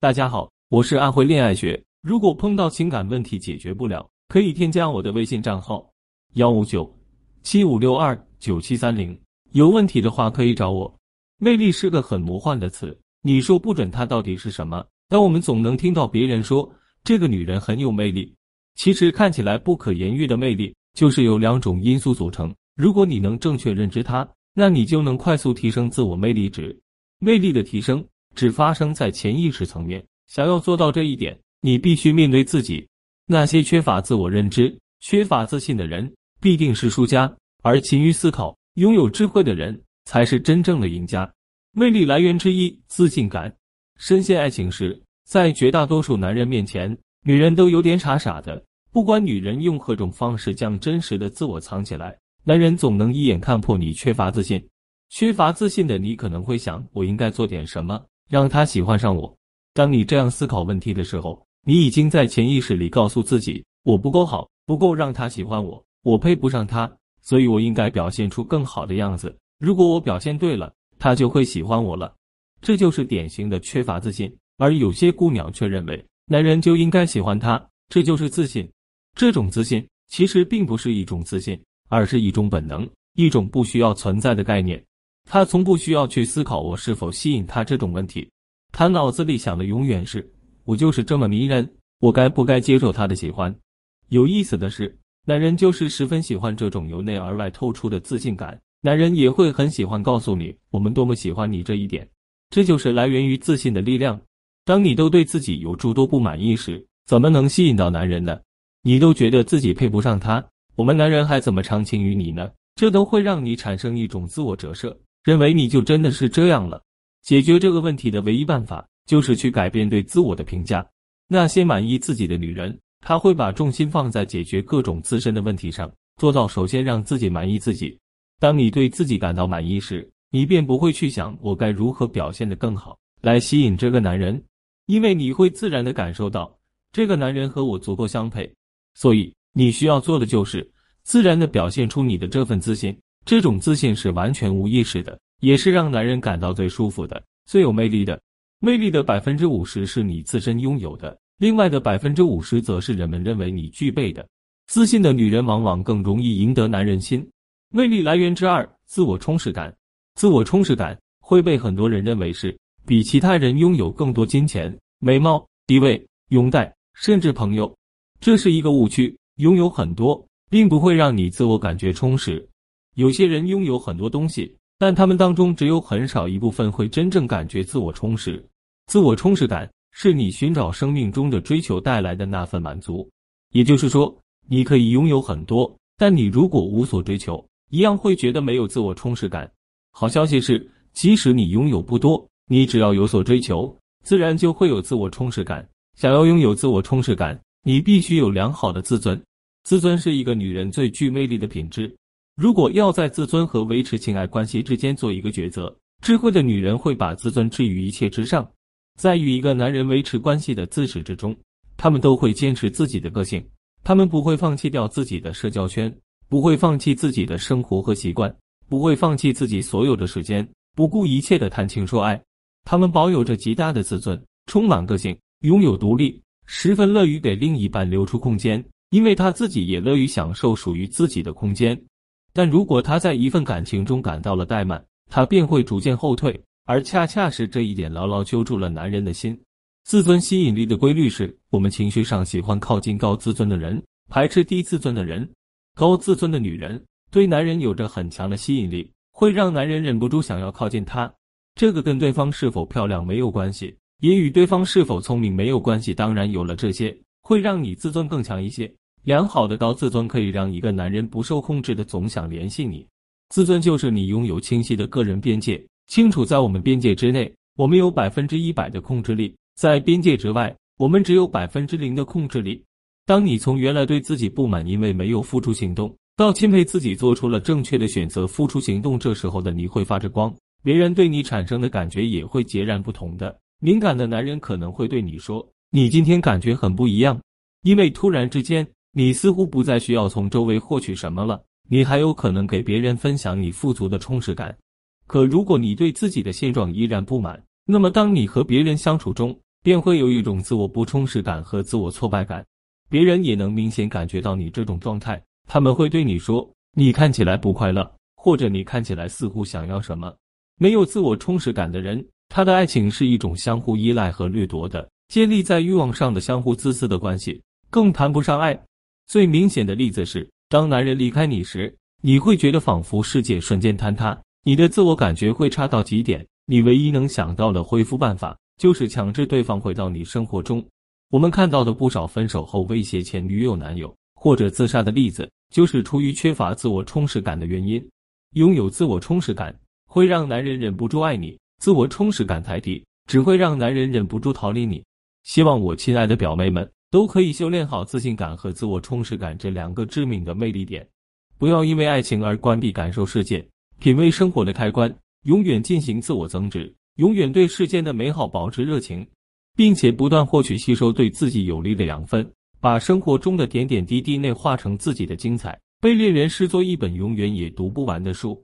大家好，我是安徽恋爱学。如果碰到情感问题解决不了，可以添加我的微信账号幺五九七五六二九七三零。有问题的话可以找我。魅力是个很魔幻的词，你说不准它到底是什么，但我们总能听到别人说这个女人很有魅力。其实看起来不可言喻的魅力，就是由两种因素组成。如果你能正确认知它，那你就能快速提升自我魅力值。魅力的提升。只发生在潜意识层面。想要做到这一点，你必须面对自己。那些缺乏自我认知、缺乏自信的人，必定是输家；而勤于思考、拥有智慧的人，才是真正的赢家。魅力来源之一，自信感。深陷爱情时，在绝大多数男人面前，女人都有点傻傻的。不管女人用何种方式将真实的自我藏起来，男人总能一眼看破你缺乏自信。缺乏自信的你，可能会想：我应该做点什么？让他喜欢上我。当你这样思考问题的时候，你已经在潜意识里告诉自己：我不够好，不够让他喜欢我，我配不上他，所以我应该表现出更好的样子。如果我表现对了，他就会喜欢我了。这就是典型的缺乏自信。而有些姑娘却认为男人就应该喜欢她，这就是自信。这种自信其实并不是一种自信，而是一种本能，一种不需要存在的概念。他从不需要去思考我是否吸引他这种问题，他脑子里想的永远是我就是这么迷人，我该不该接受他的喜欢？有意思的是，男人就是十分喜欢这种由内而外透出的自信感，男人也会很喜欢告诉你我们多么喜欢你这一点，这就是来源于自信的力量。当你都对自己有诸多不满意时，怎么能吸引到男人呢？你都觉得自己配不上他，我们男人还怎么长情于你呢？这都会让你产生一种自我折射。认为你就真的是这样了。解决这个问题的唯一办法就是去改变对自我的评价。那些满意自己的女人，她会把重心放在解决各种自身的问题上，做到首先让自己满意自己。当你对自己感到满意时，你便不会去想我该如何表现得更好来吸引这个男人，因为你会自然的感受到这个男人和我足够相配。所以你需要做的就是自然的表现出你的这份自信。这种自信是完全无意识的，也是让男人感到最舒服的、最有魅力的。魅力的百分之五十是你自身拥有的，另外的百分之五十则是人们认为你具备的。自信的女人往往更容易赢得男人心。魅力来源之二：自我充实感。自我充实感会被很多人认为是比其他人拥有更多金钱、美貌、地位、拥戴，甚至朋友。这是一个误区。拥有很多，并不会让你自我感觉充实。有些人拥有很多东西，但他们当中只有很少一部分会真正感觉自我充实。自我充实感是你寻找生命中的追求带来的那份满足。也就是说，你可以拥有很多，但你如果无所追求，一样会觉得没有自我充实感。好消息是，即使你拥有不多，你只要有所追求，自然就会有自我充实感。想要拥有自我充实感，你必须有良好的自尊。自尊是一个女人最具魅力的品质。如果要在自尊和维持情爱关系之间做一个抉择，智慧的女人会把自尊置于一切之上。在与一个男人维持关系的自始至终，他们都会坚持自己的个性，他们不会放弃掉自己的社交圈，不会放弃自己的生活和习惯，不会放弃自己所有的时间，不顾一切的谈情说爱。他们保有着极大的自尊，充满个性，拥有独立，十分乐于给另一半留出空间，因为他自己也乐于享受属于自己的空间。但如果他在一份感情中感到了怠慢，他便会逐渐后退，而恰恰是这一点牢牢揪住了男人的心。自尊吸引力的规律是我们情绪上喜欢靠近高自尊的人，排斥低自尊的人。高自尊的女人对男人有着很强的吸引力，会让男人忍不住想要靠近她。这个跟对方是否漂亮没有关系，也与对方是否聪明没有关系。当然，有了这些，会让你自尊更强一些。良好的高自尊可以让一个男人不受控制的总想联系你。自尊就是你拥有清晰的个人边界，清楚在我们边界之内，我们有百分之一百的控制力；在边界之外，我们只有百分之零的控制力。当你从原来对自己不满，因为没有付出行动，到钦佩自己做出了正确的选择，付出行动，这时候的你会发着光，别人对你产生的感觉也会截然不同的。敏感的男人可能会对你说：“你今天感觉很不一样，因为突然之间。”你似乎不再需要从周围获取什么了，你还有可能给别人分享你富足的充实感。可如果你对自己的现状依然不满，那么当你和别人相处中，便会有一种自我不充实感和自我挫败感。别人也能明显感觉到你这种状态，他们会对你说：“你看起来不快乐，或者你看起来似乎想要什么。”没有自我充实感的人，他的爱情是一种相互依赖和掠夺的，建立在欲望上的相互自私的关系，更谈不上爱。最明显的例子是，当男人离开你时，你会觉得仿佛世界瞬间坍塌，你的自我感觉会差到极点，你唯一能想到的恢复办法就是强制对方回到你生活中。我们看到的不少分手后威胁前女友、男友或者自杀的例子，就是出于缺乏自我充实感的原因。拥有自我充实感会让男人忍不住爱你，自我充实感太低，只会让男人忍不住逃离你。希望我亲爱的表妹们都可以修炼好自信感和自我充实感这两个致命的魅力点，不要因为爱情而关闭感受世界、品味生活的开关，永远进行自我增值，永远对世间的美好保持热情。并且不断获取、吸收对自己有利的养分，把生活中的点点滴滴内化成自己的精彩，被恋人视作一本永远也读不完的书。